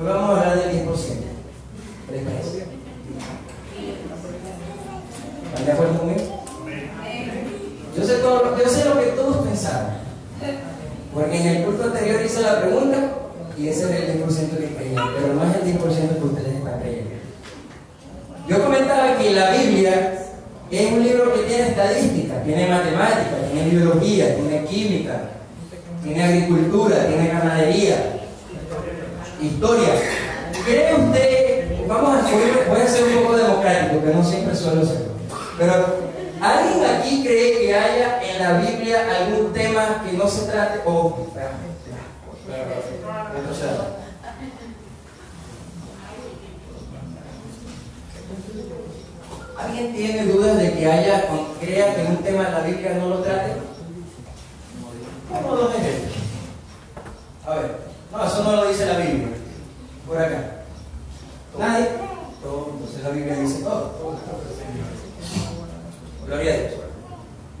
Hoy vamos a hablar del 10%. ¿Qué les? ¿Están de acuerdo conmigo? Yo sé, todo, yo sé lo que todos pensaron. Porque en el curso anterior hice la pregunta y ese es el 10% que creían, pero no es el 10% que ustedes están creyendo. Yo comentaba que la Biblia es un libro que tiene estadística, tiene matemática, tiene biología, tiene química, tiene agricultura, tiene ganadería, historia. ¿Cree usted, vamos a voy a ser un poco democrático, que no siempre suelo ser, pero ¿alguien aquí cree que haya en la Biblia algún tema que no se trate o... ¿Alguien tiene dudas de que haya, crea que un tema en la Biblia no lo trate? ¿Cómo lo ejemplos. A ver, no, eso no lo dice la Biblia. Por acá. ¿Nadie? Todo, entonces la Biblia dice todo. Gloria a Dios.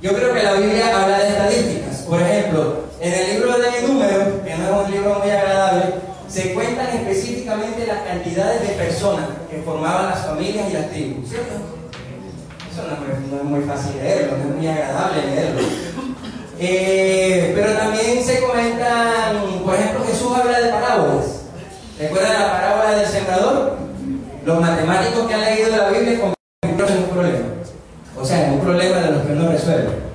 Yo creo que la Biblia habla de estadísticas. Por ejemplo, en el libro de Números, que no es un libro muy agradable, se cuentan específicamente las cantidades de personas que formaban las familias y las tribus, ¿cierto? Eso no es, muy, fácil leerlo, no es muy agradable leerlo. Eh, pero también se comentan, por ejemplo, de parábolas. ¿Recuerdan la parábola del sembrador? Los matemáticos que han leído la Biblia convirtieron un problema. O sea, en un problema de los que no resuelven.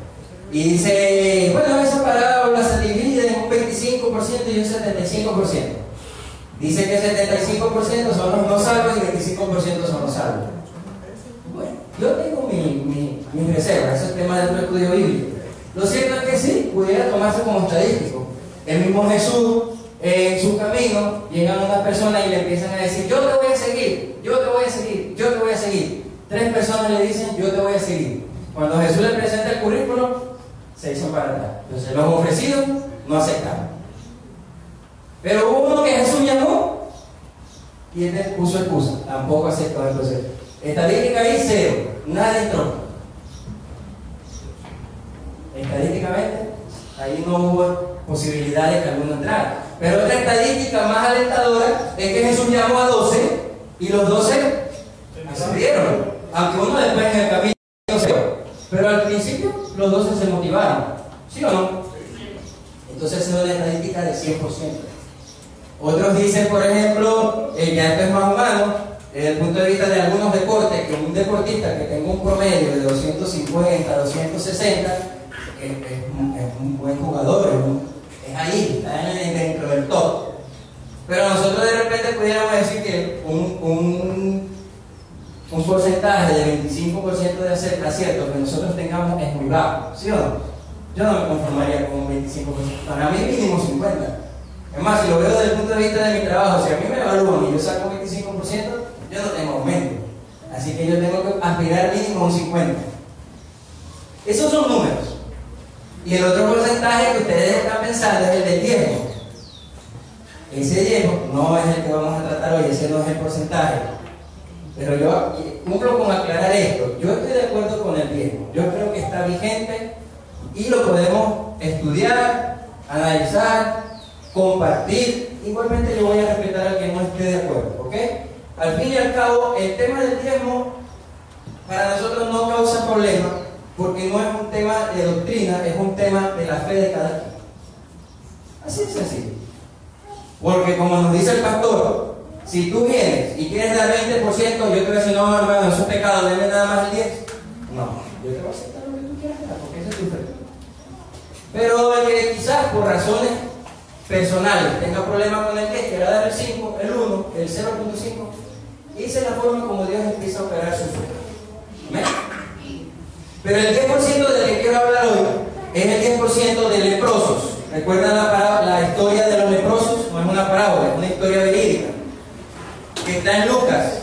Y dice, bueno, esa parábola se divide en un 25% y un 75%. Dice que 75% son los no salvos y 25% son los salvos. Bueno, yo tengo mi, mi, reserva, ese es tema de otro estudio bíblico. Lo cierto es que sí, pudiera tomarse como estadístico. El mismo Jesús, en su camino, llegan unas personas y le empiezan a decir, yo te voy a seguir, yo te voy a seguir, yo te voy a seguir. Tres personas le dicen, yo te voy a seguir. Cuando Jesús le presenta el currículum, se hizo para atrás. Entonces los ofrecidos no aceptaron. Pero hubo uno que Jesús llamó y él puso excusa. Tampoco aceptó entonces. Estadística ahí cero. Nadie entró. Estadísticamente, ahí no hubo posibilidad de que alguno entrara. Pero otra estadística más alentadora es que Jesús llamó a 12 y los 12 accedieron. Aunque uno después en el camino Pero al principio los 12 se motivaron. ¿Sí o no? Entonces es una estadística de 100%. Otros dicen, por ejemplo, eh, ya esto es más humano, desde el punto de vista de algunos deportes, que un deportista que tenga un promedio de 250, 260, es, un, buen jugador, ahí, está dentro del top. Pero nosotros de repente pudiéramos decir que un un porcentaje de 25% de acierto que nosotros tengamos es muy bajo, ¿sí o no? Yo no me conformaría con un 25%, para mí mínimo 50%. Es más, si lo veo desde el punto de vista de mi trabajo, si a mí me evalúan y yo saco 25%, yo no tengo aumento. Así que yo tengo que aspirar mínimo un 50%. Esos son números. Y el otro porcentaje que ustedes están pensando es el del diezmo. Ese diezmo no es el que vamos a tratar hoy, ese no es el porcentaje. Pero yo cumplo con aclarar esto. Yo estoy de acuerdo con el viejo. Yo creo que está vigente y lo podemos estudiar, analizar, compartir. Igualmente yo voy a respetar al que no esté de acuerdo, ¿ok? Al fin y al cabo, el tema del diezmo para nosotros no causa problema porque no es un tema de doctrina, es un tema de la fe de cada quien. Así es sencillo. Porque como nos dice el pastor, si tú vienes y quieres dar 20%, yo te voy a decir, no, hermano, eso es pecado, deme nada más el 10%. No, yo te voy a aceptar lo que tú quieras dar, porque ese es tu fe. Pero el que quizás por razones personales tenga problemas con el 10, quiera dar el 5, el 1, el 0.5, esa es la forma como Dios empieza a operar su fe. Pero el 10% del que quiero hablar hoy es el 10% de leprosos. ¿Recuerdan la, la historia de los leprosos? No es una parábola, es una historia verídica que está en Lucas.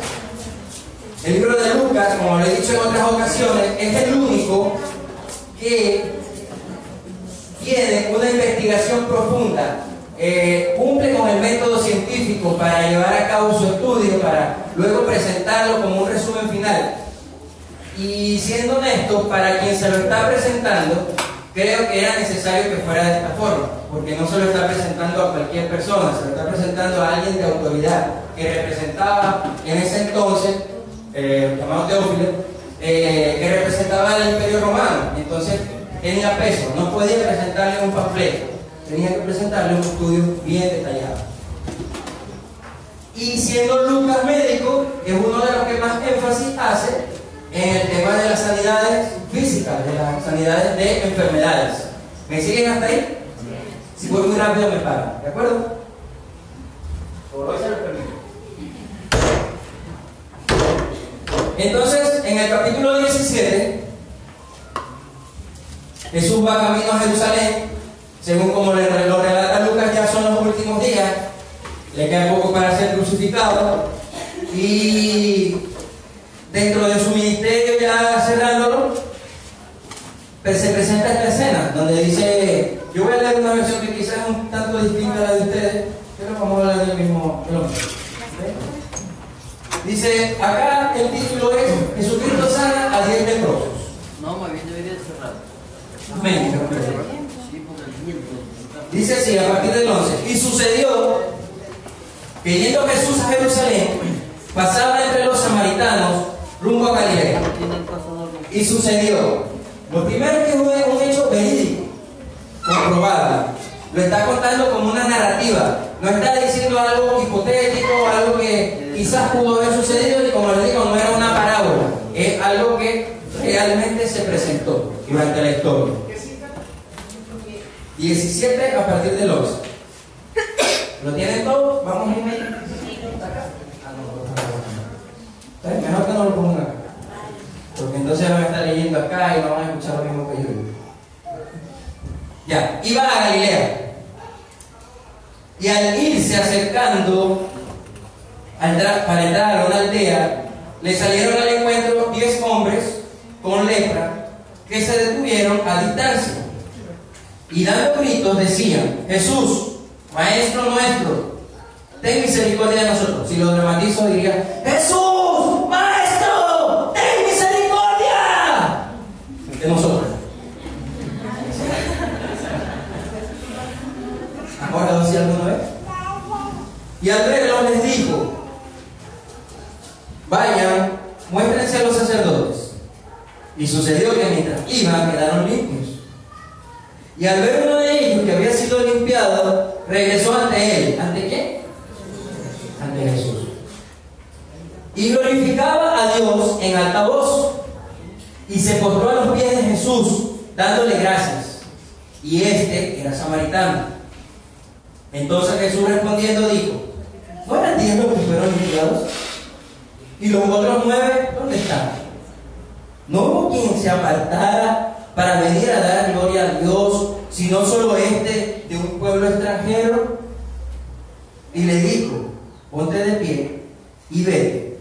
El libro de Lucas, como lo he dicho en otras ocasiones, es el único que tiene una investigación profunda, eh, cumple con el método científico para llevar a cabo su estudio, para luego presentarlo como un resumen final. Y siendo honesto, para quien se lo está presentando, creo que era necesario que fuera de esta forma, porque no se lo está presentando a cualquier persona, se lo está presentando a alguien de autoridad que representaba en ese entonces, eh, llamado Teófilo, eh, que representaba el imperio romano. Entonces tenía peso, no podía presentarle un panfleto, tenía que presentarle un estudio bien detallado. Y siendo Lucas médico, es uno de los que más énfasis hace en el tema de las sanidades físicas, de las sanidades de enfermedades. ¿Me siguen hasta ahí? Si voy muy rápido me paran, ¿de acuerdo? Por hoy se lo permito. Entonces, en el capítulo 17, Jesús va camino a Jerusalén, según como lo relata Lucas, ya son los últimos días, le queda poco para ser crucificado, y dentro de su ministerio, ya cerrándolo, pues se presenta esta escena, donde dice, yo voy a leer una versión que quizás es un tanto distinta a la de ustedes, pero vamos a hablar del mismo Dice, acá el título es Jesucristo sana a 10 leprosos. No, más bien debería cerrar. Amén. Dice así, a partir del 11. Y sucedió que yendo Jesús a Jerusalén, pasaba entre los samaritanos rumbo a Galilea. Y sucedió. Lo primero que fue un hecho verídico, comprobado. Lo está contando como una narrativa. No está diciendo algo hipotético, algo que quizás pudo haber sucedido y como les digo, no era una parábola. Es algo que realmente se presentó durante la historia. 17 a partir del 11. ¿Lo tienen todos? Vamos a ir. Mejor que no lo pongan entonces van a estar leyendo acá y no van a escuchar lo mismo que yo. Ya, iba a Galilea. Y al irse acercando para entrar a una aldea, le salieron al encuentro diez hombres con lepra que se detuvieron a distancia. Y dando gritos decían, Jesús, Maestro nuestro, ten misericordia de nosotros. Si lo dramatizo diría, Jesús, Maestro, ten misericordia de nosotros. Ahora lo hacía alguna vez. Y al verlo les dijo, vayan, muéstrense a los sacerdotes. Y sucedió que mientras iban quedaron limpios. Y al ver uno de ellos que había sido limpiado, regresó ante él. ¿Ante qué? Ante Jesús. Y glorificaba a Dios en alta voz. Y se postró a los pies de Jesús, dándole gracias. Y este era samaritano. Entonces Jesús respondiendo dijo, ¿no eran diez los que fueron limpiados? ¿Y los otros nueve dónde están? No hubo quien se apartara para venir a dar gloria a Dios, sino solo este de un pueblo extranjero. Y le dijo, ponte de pie y vete,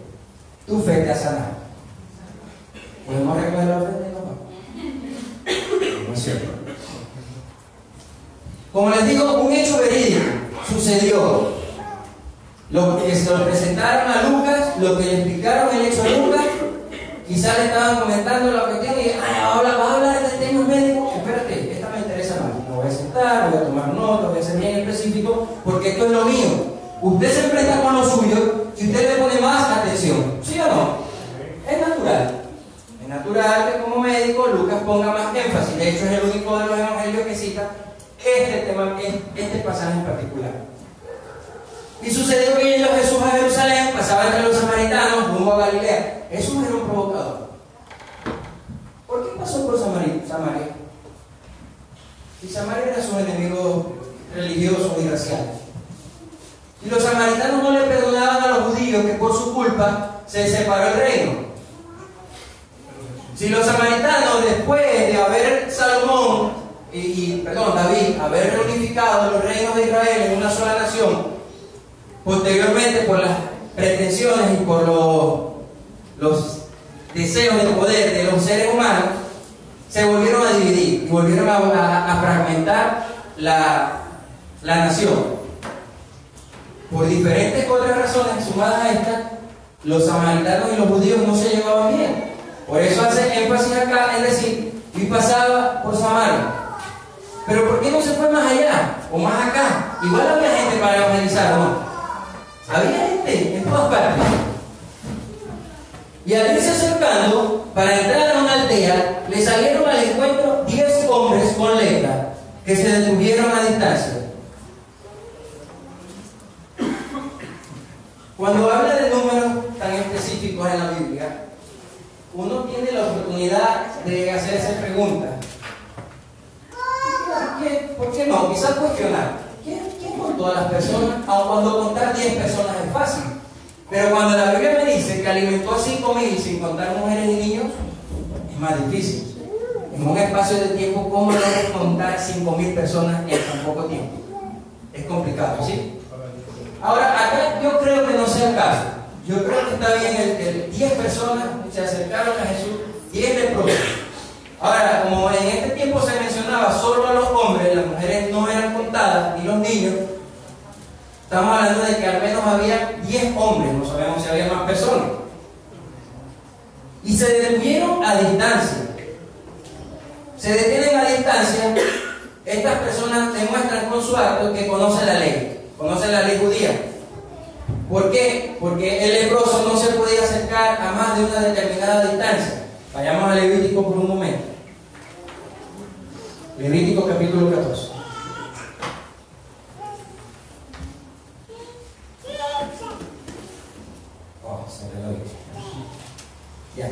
tu fe te ha sanado. ¿Podemos recoger la ofrenda, No es. Como les digo, un hecho verídico sucedió. Lo que se lo presentaron a Lucas, lo que le explicaron el hecho a Lucas, quizás le estaban comentando la cuestión y, ay, ahora va a hablar de temas médicos. Espérate, esta me interesa más. Me voy a sentar, voy a tomar nota, voy a ser bien específico, porque esto es lo mío. Usted se enfrenta con lo suyo y usted le pone más atención. ¿Sí o no? Es natural. Es natural que como médico Lucas ponga más énfasis. De hecho, es el único de los evangelios que cita este tema, este pasaje en particular. Y sucedió que yendo Jesús a Jerusalén, pasaba entre los samaritanos rumbo a Galilea. Jesús era un provocador. ¿Por qué pasó por Samaria? Si Samaria era su enemigo religioso y racial. Y los samaritanos no le perdonaban a los judíos que por su culpa se separó el reino. Si los samaritanos, después de haber Salomón y, perdón, David, haber reunificado los reinos de Israel en una sola nación, posteriormente por las pretensiones y por los, deseos de poder de los seres humanos, se volvieron a dividir volvieron a, fragmentar la, la nación. Por diferentes otras razones, sumadas a estas, los samaritanos y los judíos no se llevaban bien. Por eso hace énfasis acá en decir, y pasaba por Samaria. Pero ¿por qué no se fue más allá o más acá? Igual había gente para evangelizar, ¿no? Había gente en todas partes. Y al irse acercando, para entrar a una aldea, le salieron al encuentro 10 hombres con lepra que se detuvieron a distancia. Cuando habla de números tan específicos en la Biblia, uno tiene la oportunidad de hacerse preguntas. ¿Por qué no? Quizás cuestionar. ¿Quién, quién contó a las personas? Aun cuando contar 10 personas es fácil. Pero cuando la Biblia me dice que alimentó a 5.000 sin contar mujeres y niños, es más difícil. En un espacio de tiempo, ¿cómo logro contar 5.000 personas en tan poco tiempo? Es complicado, ¿sí? Ahora, acá yo creo que no sea el caso. Yo creo que está bien el que 10 personas se acercaron a Jesús, 10 leprosos. Ahora, como en este tiempo se mencionaba solo a los hombres, las mujeres no eran contadas, ni los niños, estamos hablando de que al menos había 10 hombres, no sabemos si había más personas. Y se detuvieron a distancia. Se detienen a distancia, estas personas demuestran con su acto que conocen la ley. Conocen la ley judía. ¿Por qué? Porque el leproso no se podía acercar a más de una determinada distancia. Vayamos a Levítico por un momento. Levítico capítulo 14. Oh, ya.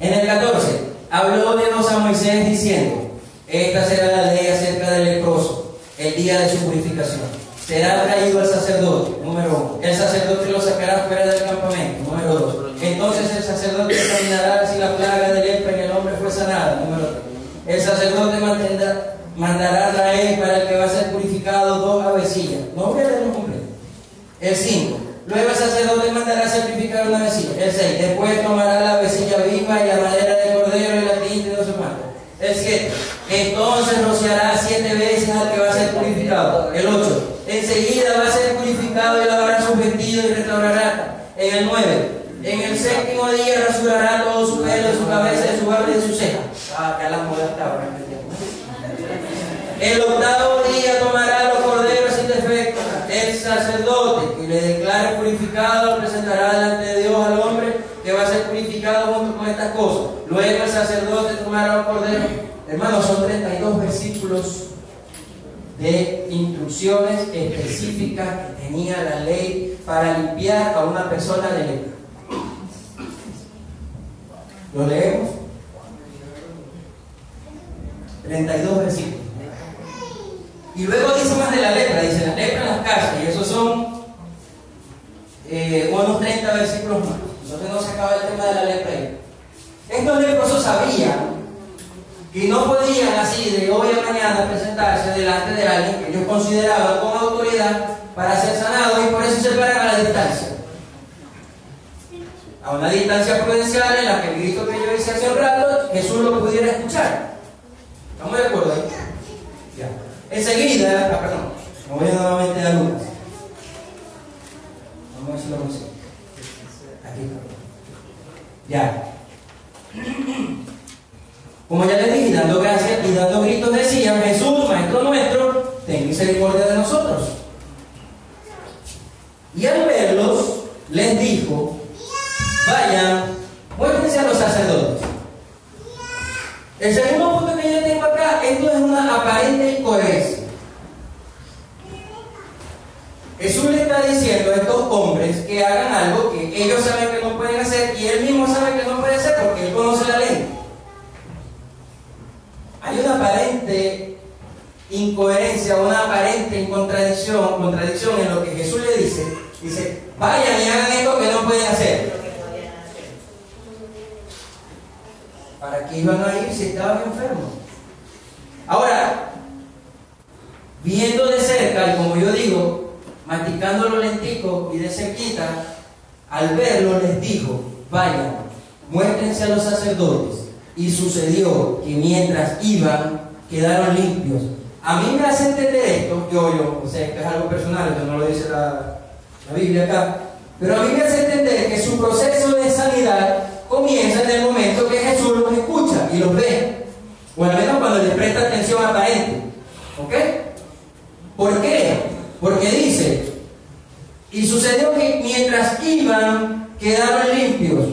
En el 14, habló Dios a Moisés diciendo, esta será la ley acerca del leproso, el día de su purificación será traído al sacerdote, número uno. El sacerdote lo sacará fuera del campamento, número dos. Entonces el sacerdote examinará si la plaga de lepra en el hombre fue sanada, número tres. El sacerdote mantendrá, mandará traer para el que va a ser purificado dos avecillas. No voy a completo. El 5. Luego el sacerdote mandará sacrificar una avecilla. El 6. Después tomará la avecilla viva y la madera de cordero y la tinta no sé cuánto. El 7. Entonces rociará siete veces al que va a ser purificado. El 8 enseguida va a ser purificado y lavará sus vestidos y restaurará. En el 9, en el séptimo día rasurará todo su pelo, su cabeza, su barba y su ceja. Que la moda está El octavo día tomará los corderos sin defecto. El sacerdote que le declare purificado presentará delante de Dios al hombre que va a ser purificado junto con estas cosas. Luego el sacerdote tomará los corderos. Hermanos, son 32 versículos de instrucciones específicas que tenía la ley para limpiar a una persona de lepra. ¿Lo leemos? 32 versículos. Y luego dice más de la lepra, dice la lepra en las casas, y esos son eh, unos 30 versículos más. Entonces no se acaba el tema de la lepra ahí. Estos leprosos sabían que no podían así de hoy a mañana presentarse delante de alguien que ellos consideraban con autoridad para ser sanados y por eso se paran a la distancia. A una distancia prudencial en la que el grito que yo hice hace un rato, Jesús lo pudiera escuchar. ¿Estamos de acuerdo ahí? Ya. Enseguida, ah, perdón, me voy nuevamente a Lucas. Vamos a ver si lo consigo. Aquí está. Ya. Como ya les dije, dando gracias y dando gritos decían, Jesús, Maestro nuestro, ten misericordia de nosotros. Y al verlos, les dijo, vayan, muéstrense a los sacerdotes. El segundo punto que yo tengo acá, esto es una aparente incoherencia. Jesús le está diciendo a estos hombres que hagan algo que ellos saben que no pueden hacer y él mismo sabe que no puede hacer porque él conoce la ley hay una aparente incoherencia, una aparente contradicción, contradicción en lo que Jesús le dice. Dice, vayan y hagan esto que no pueden hacer. ¿Para qué iban a ir si estaban enfermos? Ahora, viendo de cerca, y como yo digo, masticando los lenticos y de cerquita, al verlo les dijo, vayan, muéstrense a los sacerdotes. Y sucedió que mientras iban, quedaron limpios. A mí me hace entender esto, yo, yo, o sea, esto es algo personal, esto no lo dice la, la Biblia acá, pero a mí me hace entender que su proceso de sanidad comienza en el momento que Jesús los escucha y los ve, o al menos cuando les presta atención aparente. ¿Ok? ¿Por qué? Porque dice, y sucedió que mientras iban, quedaron limpios.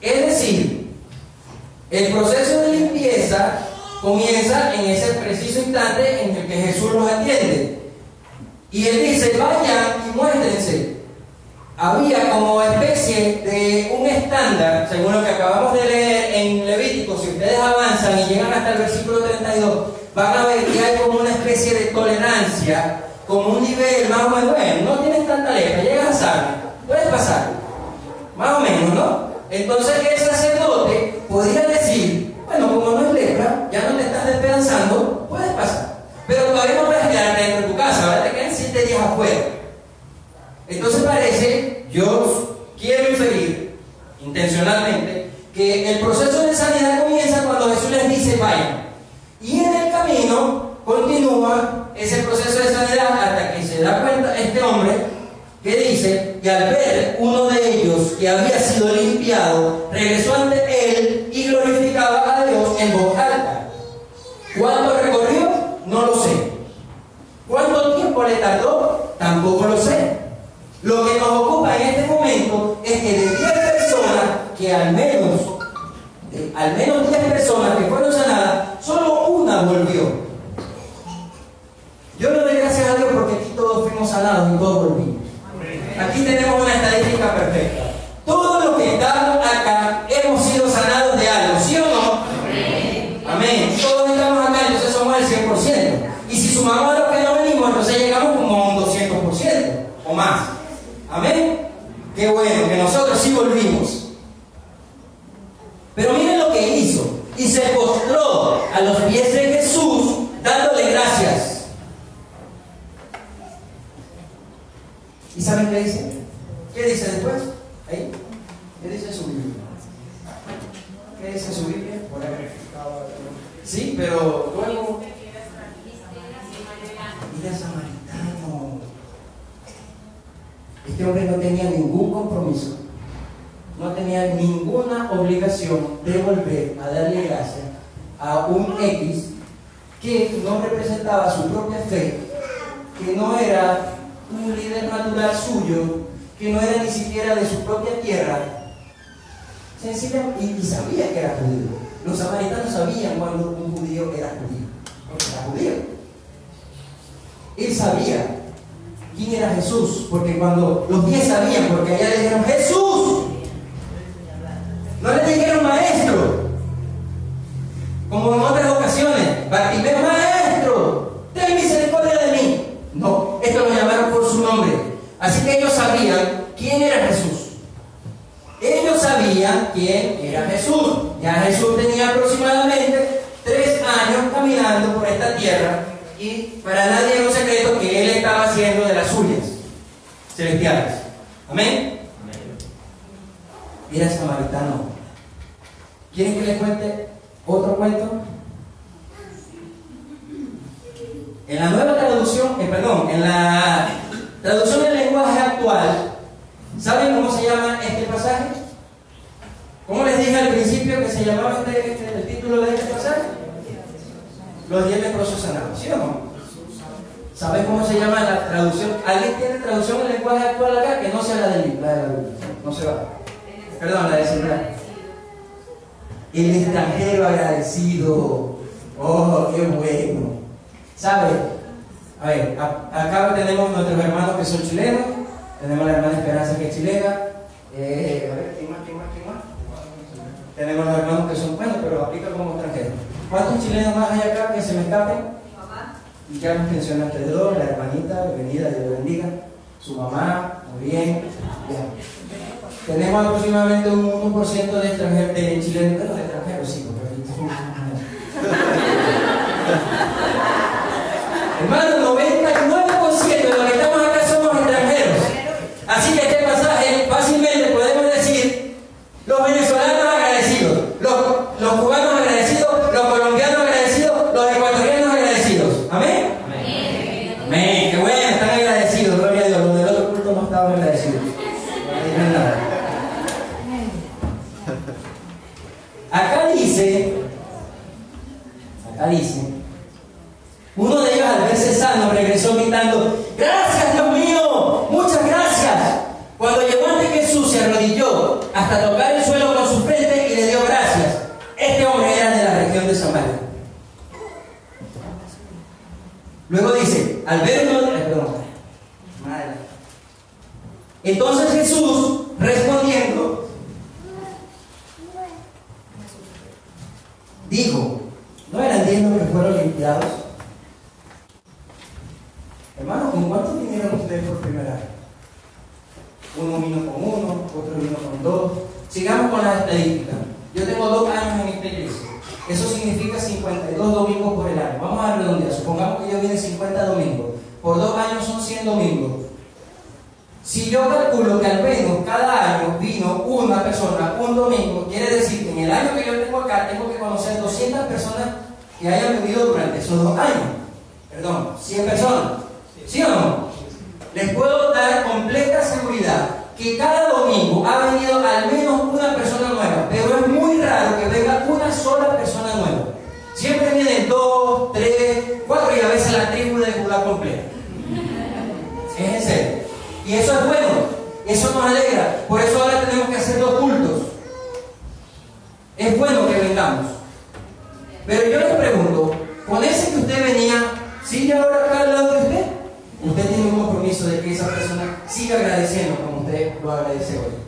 Es decir, el proceso de limpieza comienza en ese preciso instante en el que Jesús los atiende. Y él dice, vayan y muéstrense. Había como especie de un estándar, según lo que acabamos de leer en Levítico, si ustedes avanzan y llegan hasta el versículo 32, van a ver que hay como una especie de tolerancia, como un nivel más o menos, llegas a saber, puedes pasar, más o menos, ¿no? Entonces el sacerdote podría decir, bueno, como no es lepra, ya no te estás despedazando, puedes pasar. Pero todavía no puedes quedarte dentro de tu casa, ¿verdad? Te quedan siete días afuera. Entonces parece, yo quiero inferir intencionalmente, que el proceso de sanidad comienza cuando Jesús les dice vayan. Y en el camino continúa ese proceso de sanidad hasta que se da cuenta este hombre que dice que al ver uno de ellos que había sido limpiado, regresó ante él y glorificaba a Dios en voz alta. ¿Cuánto recorrió? No lo sé. ¿Cuánto tiempo le tardó? Tampoco lo sé. Lo que nos ocupa en este momento es que de 10 personas, que al menos, al menos 10 personas que fueron sanadas, solo una volvió. Yo le doy gracias a Dios porque aquí todos fuimos sanados y todos volvimos. Aquí tenemos una estadística perfecta. Todos los que estamos acá hemos sido sanados de algo, ¿sí o no? Amén. Todos estamos acá, entonces somos el 100%. Y si sumamos a los que no venimos, entonces llegamos como a un 200% o más. Amén. Qué bueno, que nosotros sí volvimos. Pero miren lo que hizo. Y se postró a los pies de Jesús dándole gracias. ¿Y saben qué dice? ¿Qué dice después? Ahí. ¿Qué dice su Biblia? ¿Qué dice su Biblia? Por ahí. Sí, pero luego. Mira samaritano. Este hombre no tenía ningún compromiso, no tenía ninguna obligación de volver a darle gracias a un X que no representaba su propia fe, que no era un líder natural suyo, que no era ni siquiera de su propia tierra, sencillamente, y, sabía que era judío. Los samaritanos sabían cuando un judío era judío, porque era judío. Él sabía quién era Jesús, porque cuando los diez sabían, porque allá le dijeron Jesús, no le dijeron maestro, como en otras ocasiones, Bartimeo maestro, ten misericordia de mí. No, esto lo llamaron por su nombre. Así que ellos sabían quién era Jesús. Ellos sabían quién era Jesús. Ya Jesús tenía aproximadamente tres años caminando por esta tierra y para nadie es un secreto que él estaba haciendo de las suyas celestiales. Amén. Era samaritano. ¿Quieren que les cuente otro cuento? En la nueva traducción, eh, perdón, en la traducción del lenguaje actual, ¿saben cómo se llama este pasaje? ¿Cómo les dije al principio que se llamaba este, este, el título de este pasaje? Los diez leprosos sanados, ¿sí o no? ¿Saben cómo se llama la traducción? ¿Alguien tiene traducción en lenguaje actual acá? Que no sea la del la de la Biblia. No se va. Perdón, la de Central. El extranjero agradecido. Oh, qué bueno. ¿Sabe? A ver, acá tenemos nuestros hermanos que son chilenos, tenemos la hermana Esperanza que es chilena, eh, a ver, ¿quién más, quién más, quién más? Tenemos los hermanos que son buenos, pero aplica como extranjeros. ¿Cuántos chilenos más hay acá que se me escapen? Y ya nos mencionaste dos, la hermanita, bienvenida, Dios bendiga, su mamá, muy bien, ya. Tenemos aproximadamente un 1% de extranjeros, de chilenos, de extranjeros, sí, porque Hermano, Uno de ellos al verse sano regresó gritando, Bueno que vengamos. Pero yo les pregunto, con ese que usted venía, ¿sigue ahora acá al lado de usted? Usted tiene un compromiso de que esa persona siga agradeciendo como usted lo agradece hoy.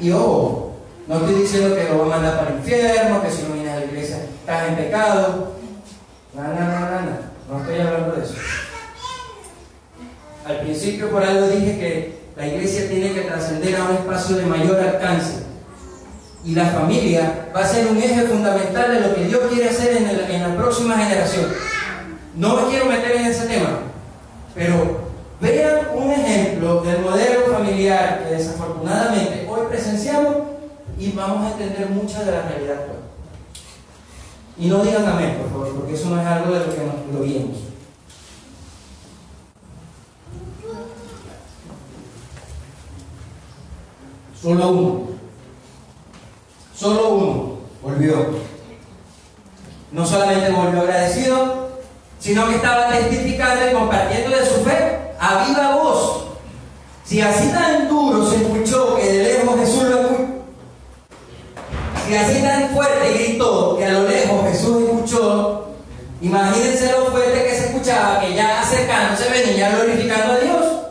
Y ojo, no estoy diciendo que lo va a mandar para el infierno, que si no viene a la iglesia estás en pecado. No, no, no, no, no. No estoy hablando de eso. Al principio por algo dije que la iglesia tiene que trascender a un espacio de mayor alcance. Y la familia va a ser un eje fundamental de lo que Dios quiere hacer en, la próxima generación. No me quiero meter en ese tema, pero vean un ejemplo del modelo familiar que desafortunadamente hoy presenciamos y vamos a entender mucha de la realidad actual. Y no digan amén, por favor, porque eso no es algo de lo que nos lo vimos. Solo uno. Solo uno volvió. No solamente volvió agradecido, sino que estaba testificando y compartiendo de su fe a viva voz. Si así tan duro se escuchó que de lejos Jesús lo escuchó, si así tan fuerte gritó que a lo lejos Jesús escuchó, imagínense lo fuerte que se escuchaba que ya acercándose venía glorificando a Dios.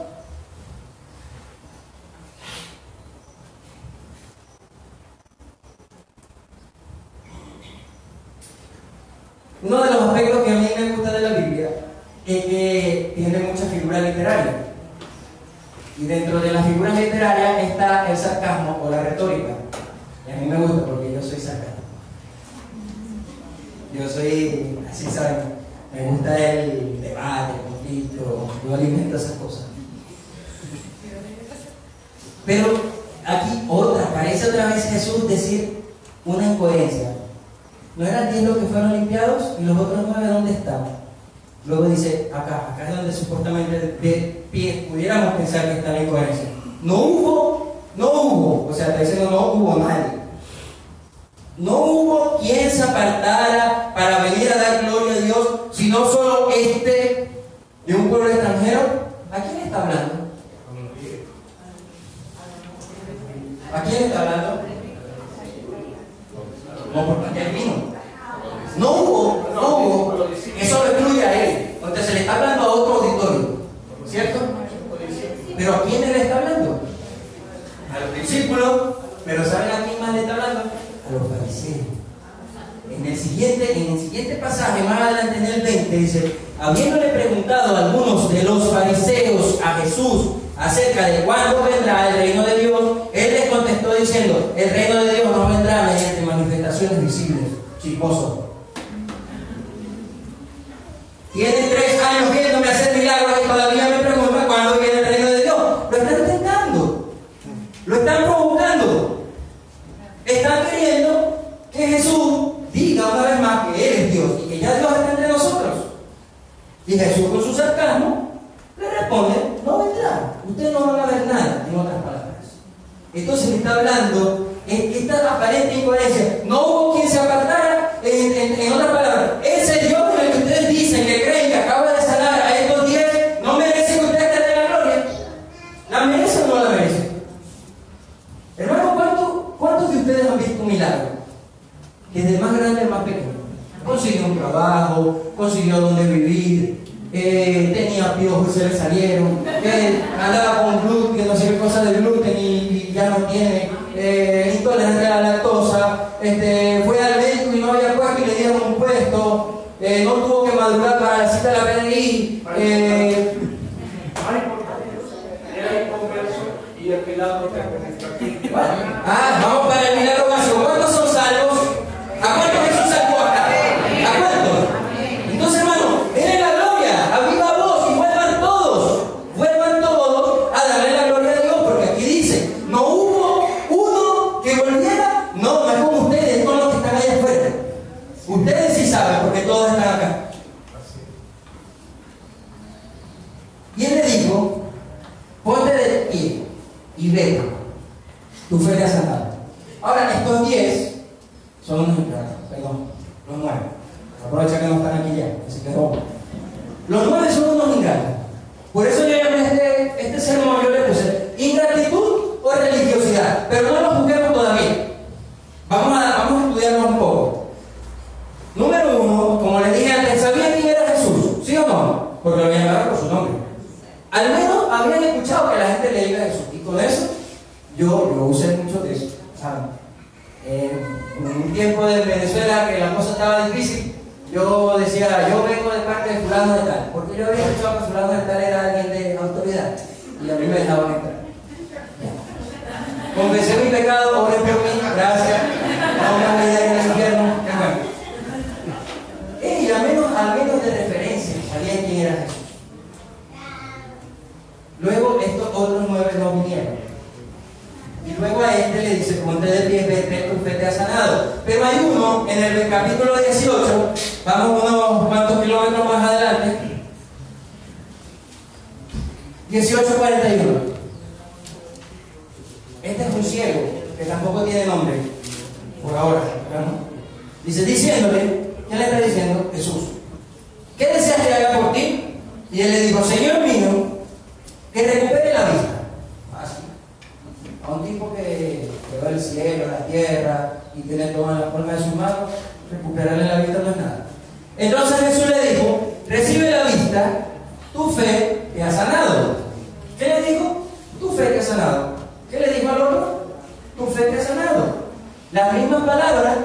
Uno de los aspectos que a mí me gusta de la Biblia es que tiene muchas figuras literarias. Y dentro de las figuras literarias está el sarcasmo o la retórica. Y a mí me gusta porque yo soy sarcástico. Yo soy, así saben, me gusta el debate, el conflicto, yo alimento esas cosas. Pero aquí otra, parece otra vez Jesús decir una incoherencia. ¿No eran diez los que fueron limpiados? ¿Y los otros nueve dónde están? Luego dice, acá, acá es donde supuestamente de pie pudiéramos pensar que está la incoherencia. No hubo, no hubo, o sea, está diciendo no hubo nadie. No hubo quien se apartara para venir a dar gloria a Dios, sino solo este de un pueblo extranjero. ¿A quién está hablando? ¿A quién está hablando? No, porque. No hubo, no hubo. Eso lo excluye a él. Entonces se le está hablando a otro auditorio. ¿Cierto? Pero ¿a quién le está hablando? A los discípulos. Pero ¿saben a quién más le está hablando? A los fariseos. En el siguiente, en el siguiente pasaje, más adelante en el 20, dice, habiéndole preguntado a algunos de los fariseos a Jesús acerca de cuándo vendrá el reino de Dios, él les contestó diciendo, el reino de Dios no vendrá mediante manifestaciones visibles, chismosos. Tienen tres años viéndome hacer milagros y todavía me preguntan cuándo viene el reino de Dios. Lo están tentando, lo están provocando. Están queriendo que Jesús diga una vez más que Él es Dios y que ya Dios está entre nosotros. Y Jesús con su sarcasmo le responde, no vendrá, ustedes no van a ver nada, en otras palabras. Entonces está hablando en esta aparente incoherencia. No hubo quien se apartara, en otras palabras, ese Dios en el que ustedes dicen que creen que acaba de sanar a estos diez, no merece que ustedes tengan la gloria. ¿La merece o no la merece? Consiguió donde vivir, eh, tenía piojos y se le salieron, eh, andaba con gluten, no sé qué cosa de gluten y, ya no tiene, eh, intolerancia a la lactosa, este, fue al médico y no había puesto y le dieron un puesto, eh, no tuvo que madrugar para la cita de la PDI, Saben, porque todos están acá. Y él le dijo, ponte de pie y vete tu fe te ha sanado. Ahora, estos 10 son unos ingratos, perdón, los 9. Aprovecha que no están aquí ya, así que robo. Los 9 son unos ingratos. Por eso yo llamé este, este sermón, yo le puse ingratitud o religiosidad, pero no lo juzguemos todavía. Vamos a, vamos a estudiarlo un poco. Número uno, como les dije antes, ¿sabían quién era Jesús? ¿Sí o no? Porque lo llamaron por su nombre. Al menos habían escuchado que la gente le diga Jesús. Y con eso yo, yo usé mucho de eso, ¿saben? Eh, en un tiempo de Venezuela que la cosa estaba difícil, yo decía, yo vengo de parte de fulano de tal, porque yo había escuchado que fulano de tal era alguien de autoridad y a mí me dejaban entrar. Ya. Confesé mi pecado, oren por mí, gracias, no me vida en el infierno, qué bueno. Ey, al menos, al menos de referencia, sabían quién era Jesús. Luego estos otros nueve no vinieron. Y luego a este le dice, ponte de pie, vete, tu fe te ha sanado. Pero hay uno en el capítulo 18, vamos unos cuantos kilómetros más adelante, 1841. Este es un ciego, que tampoco tiene nombre, por ahora, ¿no? Dice, diciéndole, ¿qué le está diciendo? Jesús. ¿Qué deseas que haga por ti? Y él le dijo, Señor mío, que recupere la vista. Así. A un tipo que, que ve el cielo, la tierra y tiene todo en la palma de sus manos, recuperarle la vista no es nada. Entonces Jesús le dijo, recibe la vista, tu fe te ha sanado. ¿Qué le dijo? Tu fe te ha sanado. ¿Qué le dijo al otro? Tu fe te ha sanado. Las mismas palabras,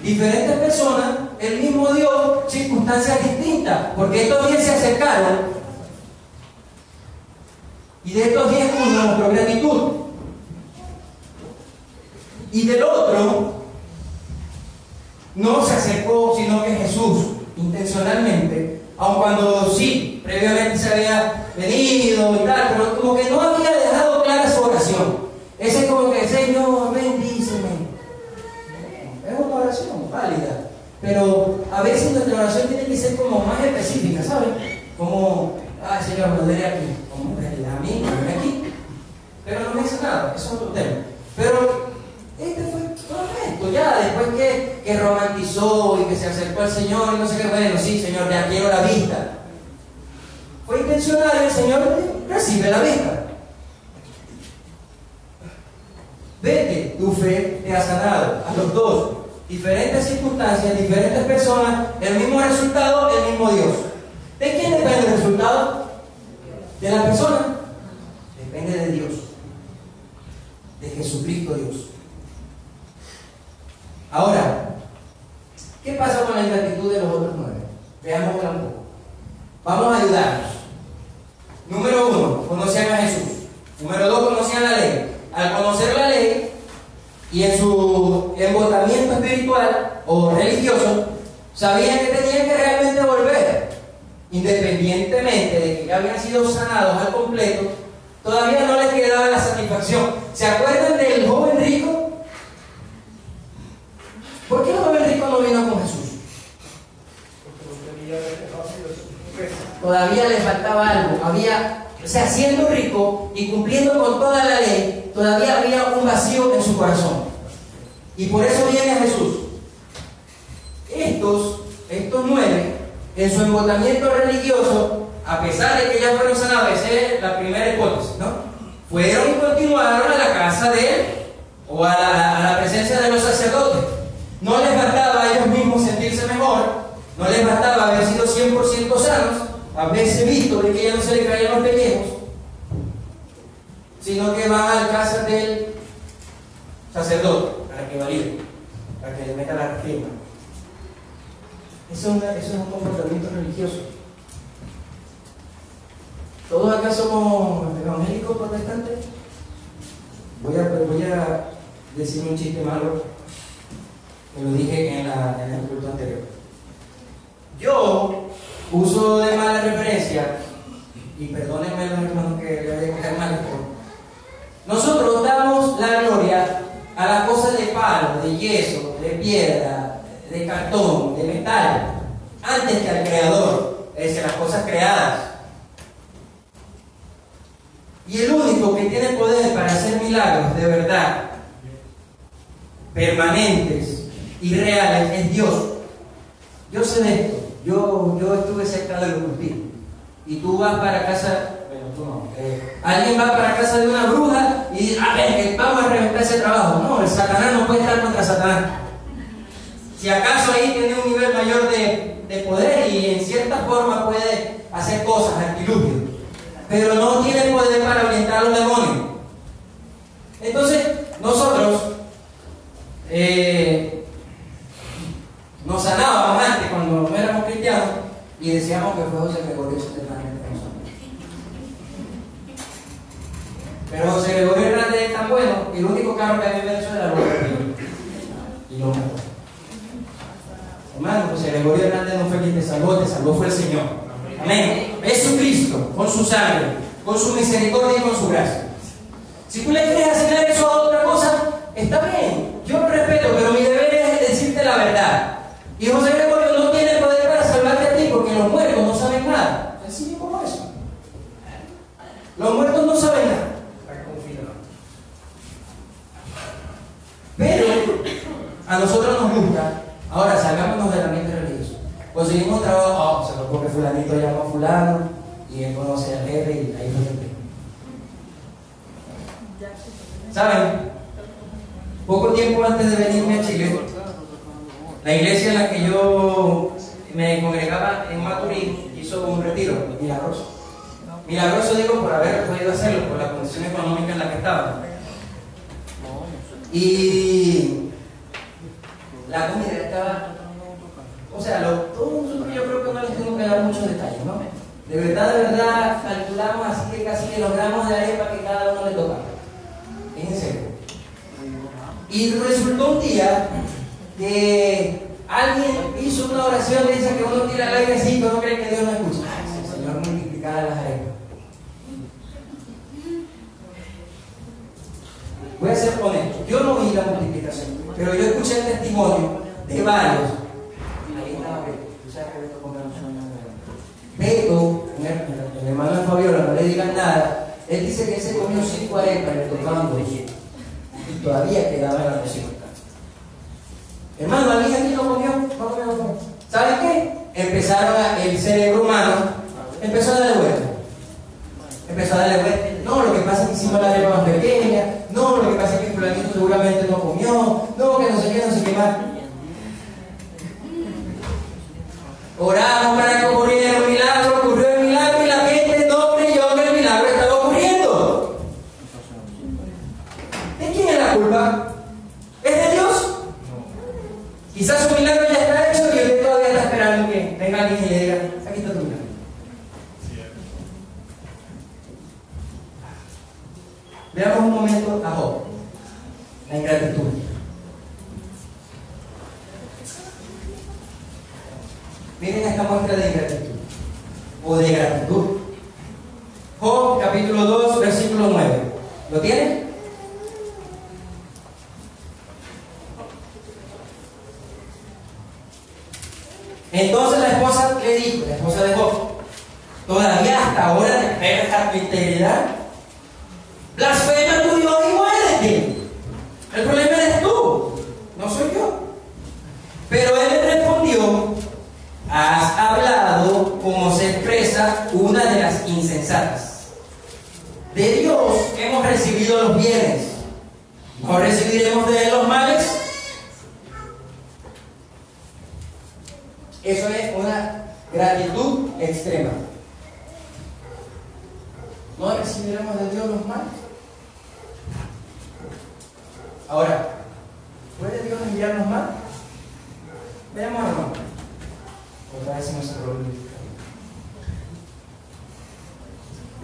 diferentes personas, el mismo Dios, circunstancias distintas, porque estos diez se acercaron y de estos diez uno mostró gratitud. Y del otro no se acercó, sino que Jesús, intencionalmente, aun cuando sí, previamente se había venido y tal, pero como que no había dejado clara su oración. Ese es como que, Señor, Pero a veces nuestra oración tiene que ser como más específica, ¿sabes? Como, ay Señor, me duele aquí. Como a mí, me duele aquí. Pero no me dice nada, eso es otro tema. Pero este fue todo esto, ya después que, que romantizó y que se acercó al Señor y no sé qué, bueno, sí, Señor, ya quiero la vista. Fue intencional el Señor recibe la vista. Vete, tu fe te ha sanado. A los dos, diferentes circunstancias, diferentes personas, el mismo resultado, el mismo Dios. ¿De quién depende el resultado? ¿De la persona? Depende de Dios. De Jesucristo Dios. Ahora, ¿qué pasa con la ingratitud de los otros nueve? Veámosla un poco. Vamos a ayudarnos. Número uno, conocían a Jesús. Número dos, conocían la ley. Al conocer la ley y en su embotamiento espiritual o religioso, sabían que tenían que realmente volver. Independientemente de que ya habían sido sanados al completo, todavía no les quedaba la satisfacción. ¿Se acuerdan del joven rico? ¿Por qué el joven rico no vino con Jesús? Todavía le faltaba algo. Había, o sea, siendo rico y cumpliendo con toda la ley, todavía había un vacío en su corazón. Y por eso viene a Jesús. Estos, estos nueve, en su embotamiento religioso, a pesar de que ya fueron sanados, esa es la primera hipótesis, ¿no? Fueron y continuaron a la casa de él o a la, a la presencia de los sacerdotes. No les faltaba a ellos mismos sentirse mejor No les bastaba haber sido 100% sanos, haberse visto de que ya no se le caían los pellejos, sino que van al casa del sacerdote para que valide, para que le meta la firma. Eso es, una- eso es un comportamiento religioso. ¿Todos acá somos evangélicos protestantes? Voy a, voy a decir un chiste malo que lo dije en, la, en el culto anterior. Yo uso de mala referencia, y perdónenme los hermanos que le voy a coger mal esto, nosotros damos la gloria a las cosas de palo, de yeso, de piedra, de cartón, de metal, antes que al creador, es decir, las cosas creadas. Y el único que tiene poder para hacer milagros de verdad, permanentes y reales, es Dios. Yo sé de esto. Yo, yo estuve cerca del ocultismo. Y tú vas para casa, bueno, eh, alguien va para casa de una bruja y dice, a ver, vamos a reventar ese trabajo. No, el Satanás no puede estar contra Satanás. Si acaso ahí tiene un nivel mayor de, de poder y en cierta forma puede hacer cosas, artilugios, pero no tiene poder para orientar a los demonios. Entonces, nosotros eh, nos sanábamos antes cuando no éramos cristianos y decíamos que fue José Gregorio Hernández con nosotros. Pero José Gregorio Hernández es tan bueno que el único carro que había en Venezuela lo perdió. Y lo mató. Hermano, José Gregorio Hernández no fue quien te salvó, te salvó fue el Señor. Amén. Jesucristo, con su sangre, con su misericordia y con su gracia. Si tú le quieres asignar eso a otra cosa, está bien. Yo lo respeto, pero mi deber es decirte la verdad. Y José Gregorio no tiene poder para salvarte a ti porque los muertos no saben nada. Sencillo como eso. Los muertos no saben nada. Pero a nosotros nos gusta, ahora religioso. Conseguimos trabajo, oh, se lo porque fulanito llamó a fulano y él conoce al jefe y ahí el tema. ¿Saben? Poco tiempo antes de venirme a Chile, la iglesia en la que yo me congregaba en Maturín hizo un retiro milagroso. Milagroso digo por haber podido hacerlo, por la condición económica en la que estaba. Y la comida estaba, o sea, lo, todo nosotros yo creo que no les tengo que dar muchos detalles, ¿no? De verdad, de verdad, calculamos así que casi que los gramos de arepa que cada uno le toca. Serio. Y resultó un día que alguien hizo una oración de esa que uno tira al aire así, pero no cree que Dios no escucha. Ay, sí, Señor, multiplicada las arepas. Voy a ser honesto, yo no vi la multiplicación, pero yo escuché el testimonio de varios. Sabes Beto, el, el- el hermano de Fabiola, no le digan nada, él dice que se comió cinco arepas y le tocaban. Y todavía quedaba en la cocina. Hermano, ¿alguien aquí comió? No comió. ¿Saben qué? Empezaron a, el cerebro humano empezó a darle vuelta. Empezó a darle vuelta. No, lo que pasa es que hicimos la arepa más pequeña. No, lo que pasa es que fulanito seguramente no comió. No, que no sé qué, no sé qué más. Oramos para que ocurriera el milagro, ocurrió el milagro y la gente no creyó que el milagro estaba ocurriendo. ¿De quién es la culpa? ¿Es de Dios? Quizás su milagro ya está hecho y usted todavía está esperando que venga alguien y le diga, aquí está tu milagro. Veamos un momento a Job, la ingratitud. Esta muestra de ingratitud o de gratitud. Job capítulo 2, versículo 9. ¿Lo tienen? Entonces la esposa le dijo, la esposa de Job, todavía hasta ahora te tu integridad. Blasfema tu Dios y muérete. El problema eres tú, no soy yo. Pero él le respondió, has hablado como se expresa una de las insensatas. De Dios hemos recibido los bienes, ¿no recibiremos de él los males? Eso es una gratitud extrema. ¿No recibiremos de Dios los males? Ahora, ¿puede Dios enviarnos mal? Veamos hermano. Otra vez se nos cerró el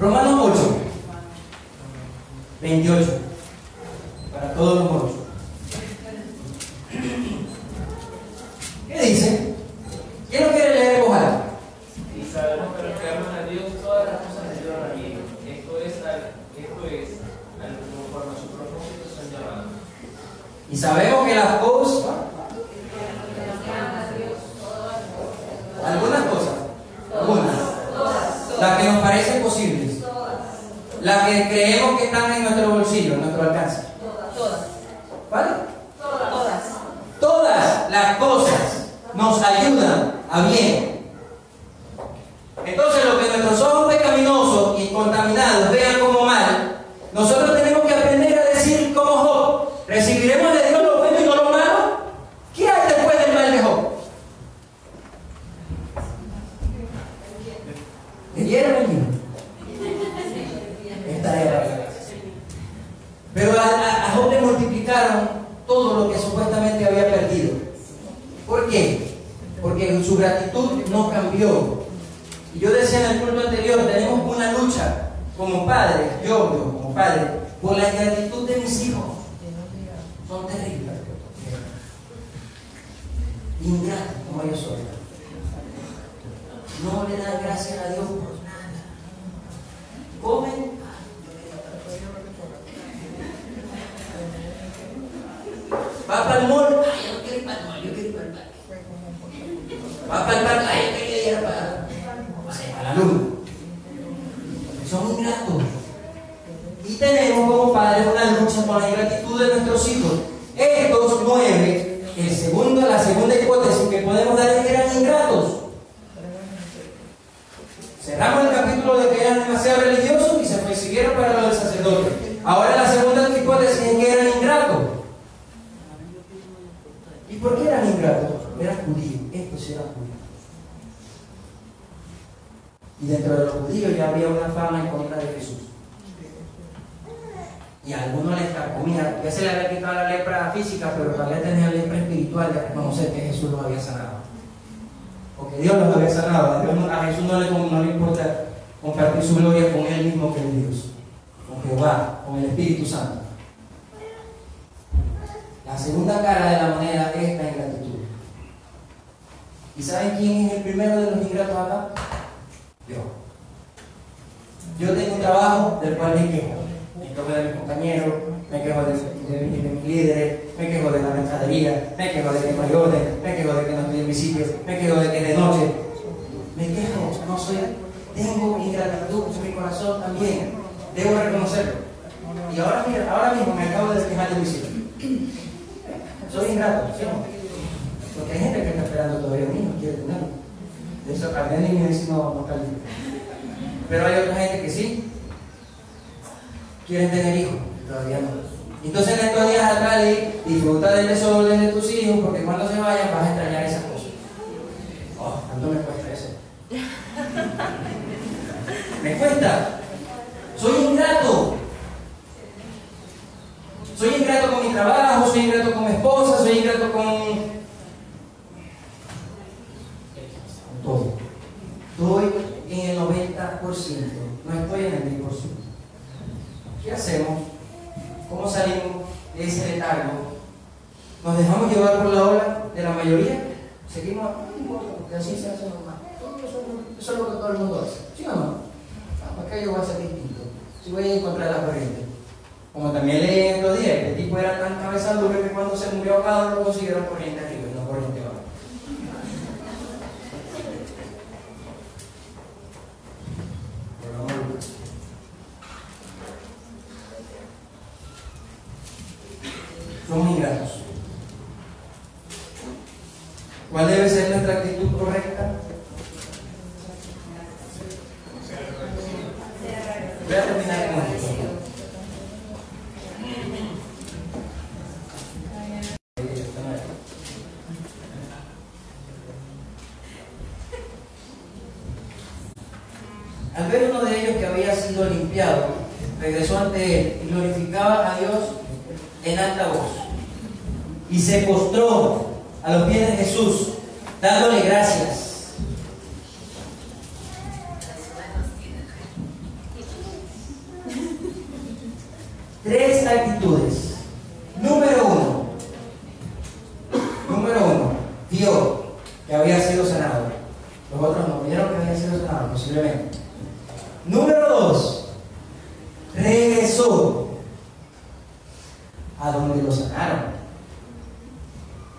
Romanos 8, 28. Para todos los moros. ¿Qué dice? ¿Quién lo quiere leer en? Y sabemos que los que aman a Dios, todas las cosas le ayudan a bien. Esto es, esto es, conforme a su propósito son llamados. Y sabemos que las cosas, algunas cosas, algunas, las que nos parecen posibles, las que creemos que están en nuestro bolsillo, en nuestro alcance, ¿vale? Todas las cosas nos ayudan a bien. Entonces, lo que nuestros ojos pecaminosos y contaminados vean como mal, nosotros tenemos que aprender a decir como Job, recibiremos de Dios lo bueno y no lo malo. ¿Qué hay después del mal de Job? ¿Leyeron el libro? Esta era la gracia. Pero a, a- a Job le todo lo que supuestamente había perdido. ¿Por qué? Porque su gratitud no cambió. Y yo decía en el culto anterior, tenemos una lucha como padres, yo, yo como padre, por la gratitud de mis hijos. Son terribles. Ingratos como yo soy. No le dan gracias a Dios por nada. Comen. Va para el mall. Ay, yo no quiero ir para el mall, yo quiero ir para el parque. Va para el parque. Ay, yo quería ir para, o sea, para la luna. Son ingratos. Y tenemos como padres una lucha con la ingratitud de nuestros hijos. Estos nueve, el segundo, la segunda hipótesis que podemos dar es que eran ingratos. Cerramos el capítulo de que eran demasiado religiosos y se fue- siguieron para lo del sacerdote. Ahora la segunda hipótesis es que eran ingratos. ¿Y por qué eran ingratos? Eran judíos, estos eran judíos. Y dentro de los judíos ya había una fama en contra de Jesús. Y a algunos les carcomía, ya se le había quitado la lepra física, pero todavía tenía lepra espiritual de reconocer que Jesús los había sanado. Porque Dios los había sanado. A, Jesús no le, no le importa compartir su gloria con Él mismo que es Dios, con Jehová, con el Espíritu Santo. La segunda cara de la moneda es la ingratitud. ¿Y saben quién es el primero de los ingratos acá? Yo. Yo tengo un trabajo del cual me quejo. Me quejo de mis compañeros, me quejo de, de- de mis líderes, me quejo de la mercadería, me quejo de que no hay orden, me quejo de que no estoy en mi sitio, me quejo de que de noche. Me quejo, no soy, tengo ingratitud en mi corazón también. Debo reconocerlo. Y ahora, mira, ahora mismo me acabo de quejar de mi sitio. Soy ingrato, ¿sí? Porque hay gente que está esperando todavía un hijo, quiere tenerlo. De eso al y mi vecino no califica. Pero hay otra gente que sí quieren tener hijos, todavía no. Entonces en estos días atrás disfruta del desorden de tus hijos porque cuando se vayan vas a extrañar esas cosas. Oh, ¿cuánto me cuesta eso? me cuesta. Soy ingrato. Soy ingrato con mi trabajo, soy ingrato con mi esposa, soy ingrato con, todo. Estoy en el 90%, no estoy en el 10%. ¿Qué hacemos? ¿Cómo salimos de ese letargo? ¿Nos dejamos llevar por la ola de la mayoría? Seguimos, importa, porque así se hace normal. Eso, es lo que todo el mundo hace. ¿Sí o no? Ah, ¿Para qué yo voy a ser distinto? Si voy a encontrar la corriente. Como también leí en días, el tipo era tan cabeza dura que cuando se murió ahogado lo consiguieron corriente abajo. Por amor de Dios. Somos ingratos. ¿Cuál debe ser nuestra actitud correcta? Voy a terminar con esto. regresó ante él y glorificaba a Dios en alta voz. Y se postró a los pies de Jesús, dándole gracias. Tres actitudes. Número uno. Número uno. Vio que había sido sanado. Los otros no vieron que había sido sanado, posiblemente. Número dos. Regresó a donde lo sanaron.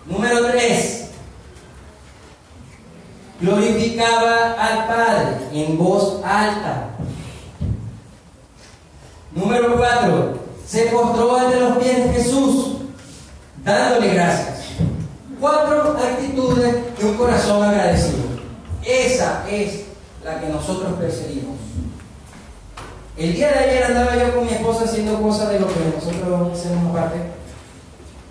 Número tres. Glorificaba al Padre en voz alta. Número cuatro se postró ante los pies de Jesús, dándole gracias. Cuatro actitudes de un corazón agradecido. Esa es la que nosotros perseguimos. El día de ayer andaba yo con mi esposa haciendo cosas de lo que nosotros hacemos aparte.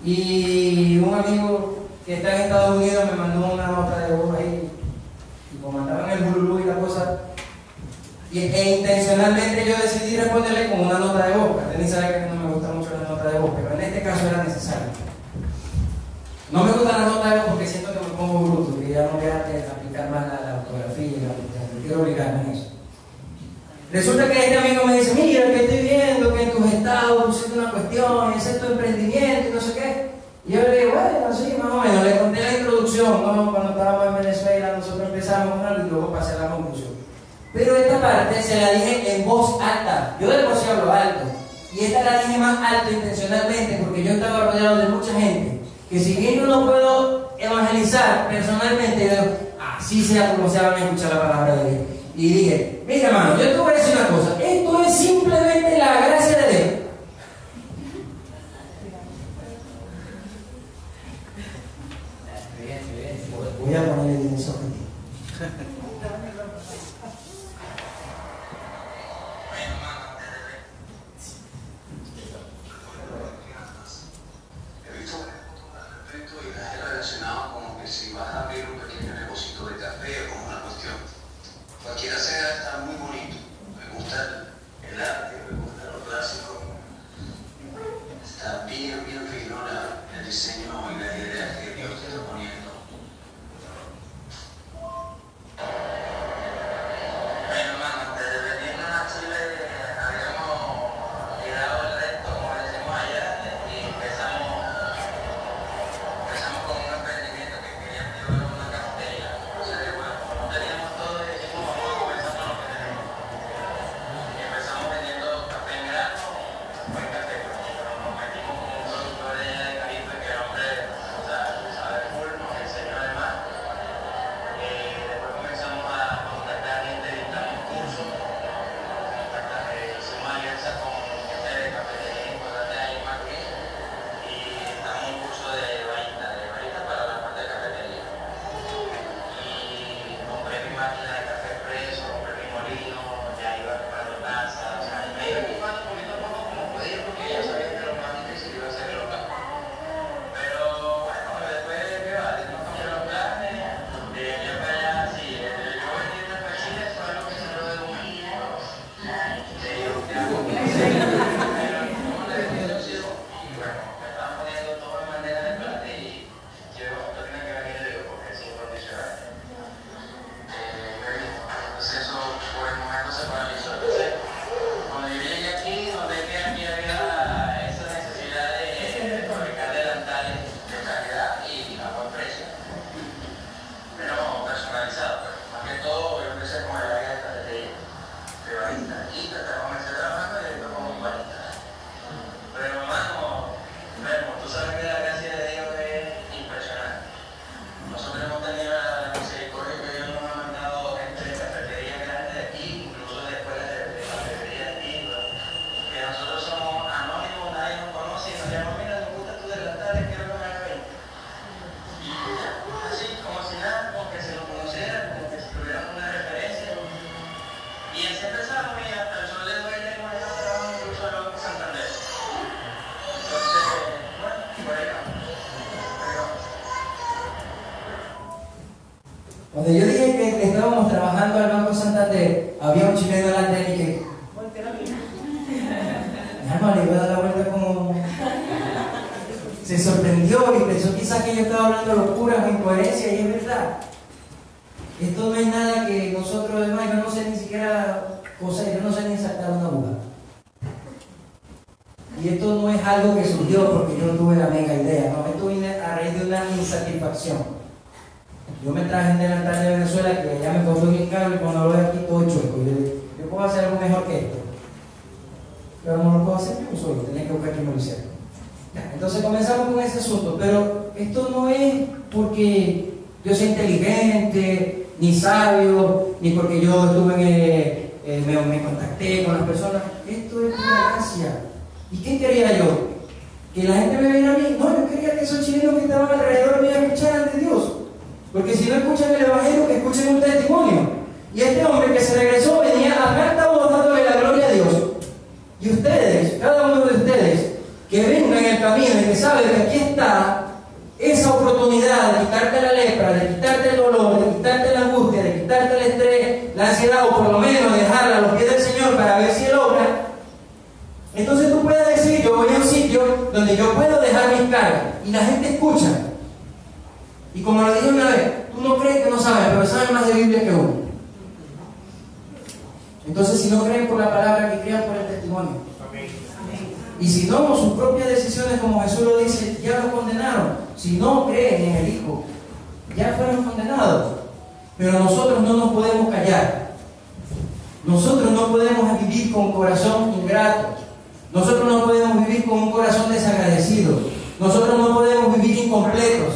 Y un amigo que está en Estados Unidos me mandó una nota de voz ahí. Y como andaba en el bululú y la cosa, e intencionalmente yo decidí responderle con una nota de voz. Ni sabe que no me gusta mucho la nota de voz, pero en este caso era necesario. No me gusta la nota de voz porque siento que me pongo bruto, que ya no voy a aplicar más la, la ortografía y la, quiero obligarme en eso. Resulta que este amigo me dice, mira, que estoy viendo que en tus estados pusiste una cuestión, ese es tu emprendimiento y no sé qué. Y yo le digo, bueno, sí, más o menos, le conté la introducción, cuando estábamos en Venezuela, nosotros empezamos algo y luego pasé a la conclusión. Pero esta parte se la dije en voz alta. Yo de por sí hablo alto. Y esta la dije más alto intencionalmente porque yo estaba rodeado de mucha gente. Que si bien yo no puedo evangelizar personalmente, yo así sea como sea, van a escuchar la palabra de Dios. Y dije, mira hermano, yo te voy a decir una cosa. Esto es simplemente la gracia de Dios. Voy a poner el eso Cualquiera sea está muy bonito. Me gusta Entonces comenzamos con ese asunto, pero esto no es porque yo sea inteligente, ni sabio, ni porque yo estuve en, eh, eh, me, contacté con las personas. Esto es una gracia. ¿Y qué quería yo? ¿Que la gente me viera a mí? No, yo quería que esos chilenos que estaban alrededor me escucharan de Dios. Porque si no escuchan el Evangelio, escuchen un testimonio. Y este hombre que se regresó venía a carta dándole la gloria a Dios. Y ustedes, cada uno de ustedes, que vengan en el camino y que saben que aquí está esa oportunidad de quitarte la lepra, de quitarte el dolor, de quitarte la angustia, de quitarte el estrés, la ansiedad, o por lo menos dejarla a los pies del Señor para ver si Él obra, entonces tú puedes decir, yo voy a un sitio donde yo puedo dejar mis cargas y la gente escucha. Y como lo dije una vez, tú no crees que no sabes, pero saben más de Biblia que uno. Entonces, si no creen por la palabra, que crean por el testimonio. Y si toman sus propias decisiones, como Jesús lo dice, ya los condenaron. Si no creen en el Hijo, ya fueron condenados. Pero nosotros no nos podemos callar. Nosotros no podemos vivir con corazón ingrato. Nosotros no podemos vivir con un corazón desagradecido. Nosotros no podemos vivir incompletos.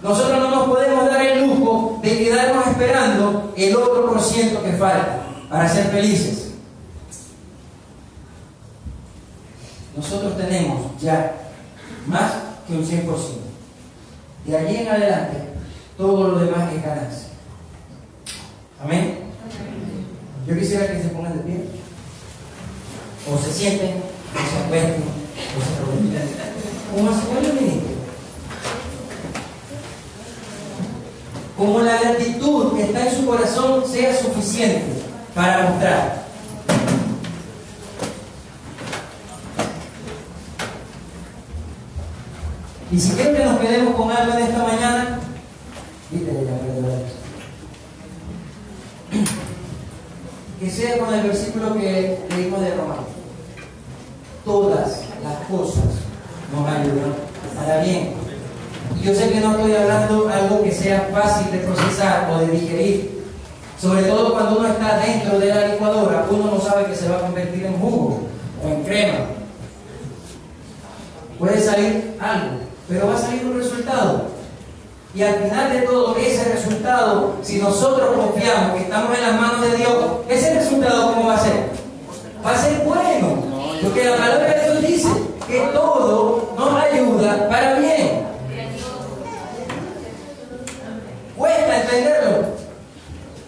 Nosotros no nos podemos dar el lujo de quedarnos esperando el otro por ciento que falta para ser felices. Nosotros tenemos ya más que un 100%. De allí en adelante, todo lo demás es ganancia. Amén. Yo quisiera que se pongan de pie, o se sienten, o se acuesten, o se arrodillan, como le ministre. Como la gratitud que está en su corazón sea suficiente para mostrar. Y si que nos quedemos con algo en esta mañana, que sea con el versículo que leímos de Romanos. Todas las cosas nos ayudan para bien. Yo sé que no estoy hablando algo que sea fácil de procesar o de digerir. Sobre todo cuando uno está dentro de la licuadora, uno no sabe que se va a convertir en jugo o en crema. Puede salir algo, pero va a salir un resultado. Y al final de todo, ese resultado, si nosotros confiamos que estamos en las manos de Dios, ese resultado, ¿cómo va a ser? Va a ser bueno. Porque la palabra de Dios dice que todo nos ayuda para bien. Cuesta entenderlo.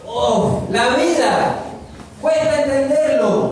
Oh, la vida. Cuesta entenderlo.